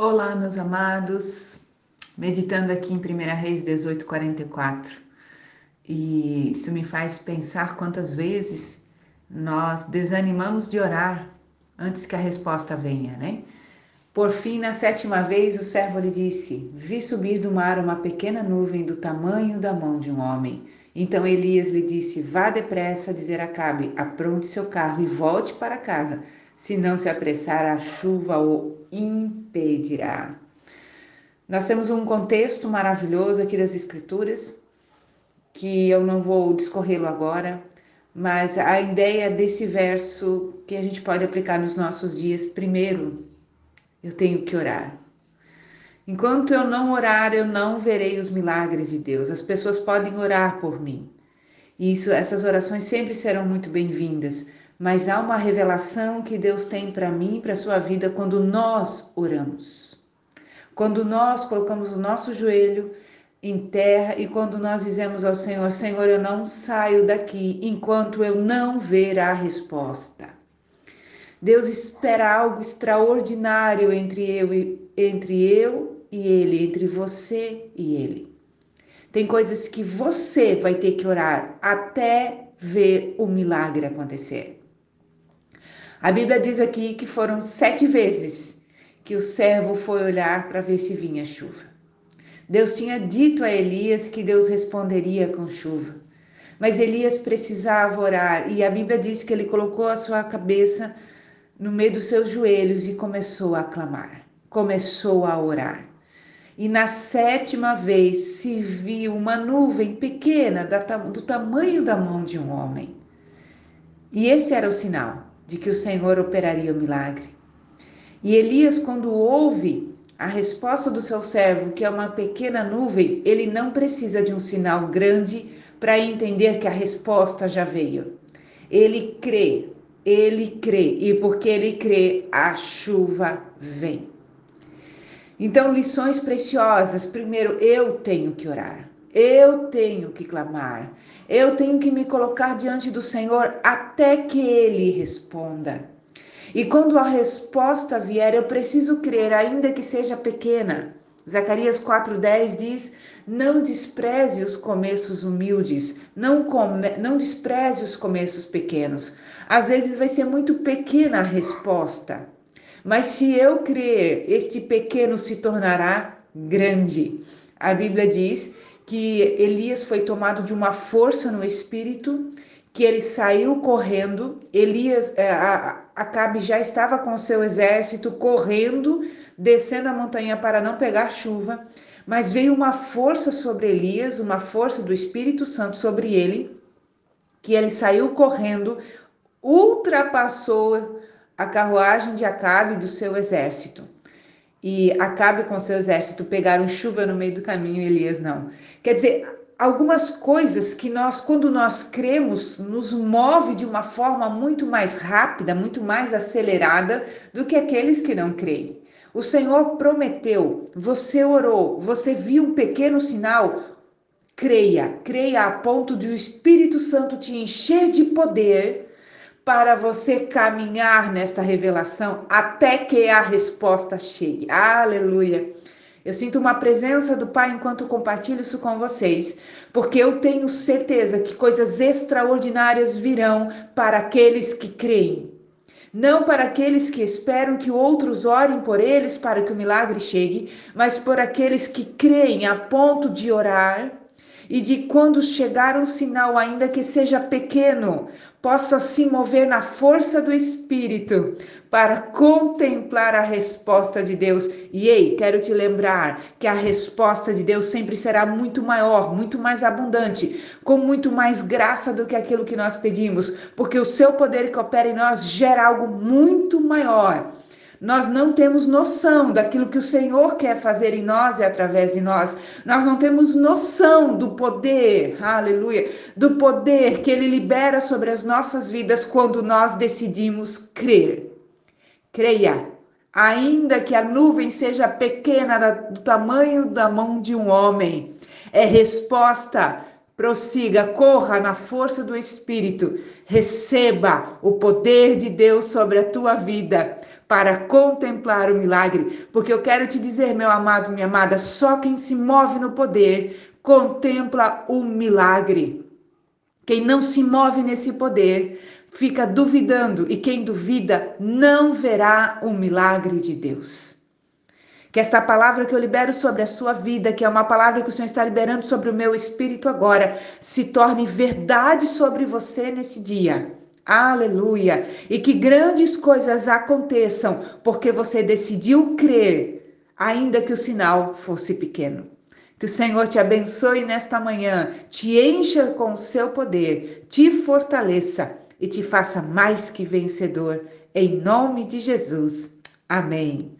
Olá, meus amados, meditando aqui em 1 Reis 18:44. E isso me faz pensar quantas vezes nós desanimamos de orar antes que a resposta venha, né? Por fim, na sétima vez, o servo lhe disse: Vi subir do mar uma pequena nuvem do tamanho da mão de um homem. Então Elias lhe disse: Vá depressa dizer a Cabe: apronte seu carro e volte para casa se não se apressar, a chuva o impedirá. Nós temos um contexto maravilhoso aqui das Escrituras, que eu não vou discorrê-lo agora, mas a ideia desse verso que a gente pode aplicar nos nossos dias, primeiro, eu tenho que orar. Enquanto eu não orar, eu não verei os milagres de Deus. As pessoas podem orar por mim. Isso, essas orações sempre serão muito bem-vindas, mas há uma revelação que Deus tem para mim e para a sua vida quando nós oramos. Quando nós colocamos o nosso joelho em terra e quando nós dizemos ao Senhor: Senhor, eu não saio daqui enquanto eu não ver a resposta. Deus espera algo extraordinário entre eu e, entre eu e ele, entre você e ele. Tem coisas que você vai ter que orar até ver o milagre acontecer. A Bíblia diz aqui que foram sete vezes que o servo foi olhar para ver se vinha chuva. Deus tinha dito a Elias que Deus responderia com chuva. Mas Elias precisava orar e a Bíblia diz que ele colocou a sua cabeça no meio dos seus joelhos e começou a clamar, começou a orar. E na sétima vez se viu uma nuvem pequena do tamanho da mão de um homem. E esse era o sinal de que o Senhor operaria o milagre. E Elias, quando ouve a resposta do seu servo, que é uma pequena nuvem, ele não precisa de um sinal grande para entender que a resposta já veio. Ele crê, ele crê, e porque ele crê, a chuva vem. Então, lições preciosas. Primeiro, eu tenho que orar. Eu tenho que clamar, eu tenho que me colocar diante do Senhor até que Ele responda. E quando a resposta vier, eu preciso crer, ainda que seja pequena. Zacarias 4,10 diz: Não despreze os começos humildes, não, come, não despreze os começos pequenos. Às vezes vai ser muito pequena a resposta, mas se eu crer, este pequeno se tornará grande. A Bíblia diz que Elias foi tomado de uma força no espírito, que ele saiu correndo. Elias, é, Acabe já estava com seu exército correndo, descendo a montanha para não pegar chuva, mas veio uma força sobre Elias, uma força do Espírito Santo sobre ele, que ele saiu correndo, ultrapassou a carruagem de Acabe do seu exército e Acabe com seu exército pegaram chuva no meio do caminho, Elias não. Quer dizer, algumas coisas que nós, quando nós cremos, nos move de uma forma muito mais rápida, muito mais acelerada do que aqueles que não creem. O Senhor prometeu, você orou, você viu um pequeno sinal, creia, creia a ponto de o Espírito Santo te encher de poder para você caminhar nesta revelação até que a resposta chegue. Aleluia. Eu sinto uma presença do Pai enquanto compartilho isso com vocês, porque eu tenho certeza que coisas extraordinárias virão para aqueles que creem. Não para aqueles que esperam que outros orem por eles para que o milagre chegue, mas por aqueles que creem a ponto de orar e de quando chegar um sinal, ainda que seja pequeno, possa se mover na força do Espírito para contemplar a resposta de Deus. E ei, quero te lembrar que a resposta de Deus sempre será muito maior, muito mais abundante, com muito mais graça do que aquilo que nós pedimos, porque o seu poder que opera em nós gera algo muito maior nós não temos noção daquilo que o Senhor quer fazer em nós e através de nós. Nós não temos noção do poder, aleluia, do poder que Ele libera sobre as nossas vidas quando nós decidimos crer. Creia, ainda que a nuvem seja pequena, do tamanho da mão de um homem, é resposta prossiga, corra na força do Espírito, receba o poder de Deus sobre a tua vida, para contemplar o milagre, porque eu quero te dizer, meu amado, minha amada, só quem se move no poder contempla o milagre. Quem não se move nesse poder fica duvidando, e quem duvida não verá o milagre de Deus. Que esta palavra que eu libero sobre a sua vida, que é uma palavra que o Senhor está liberando sobre o meu espírito agora, se torne verdade sobre você nesse dia. Aleluia! E que grandes coisas aconteçam, porque você decidiu crer, ainda que o sinal fosse pequeno. Que o Senhor te abençoe nesta manhã, te encha com o seu poder, te fortaleça e te faça mais que vencedor. Em nome de Jesus. Amém.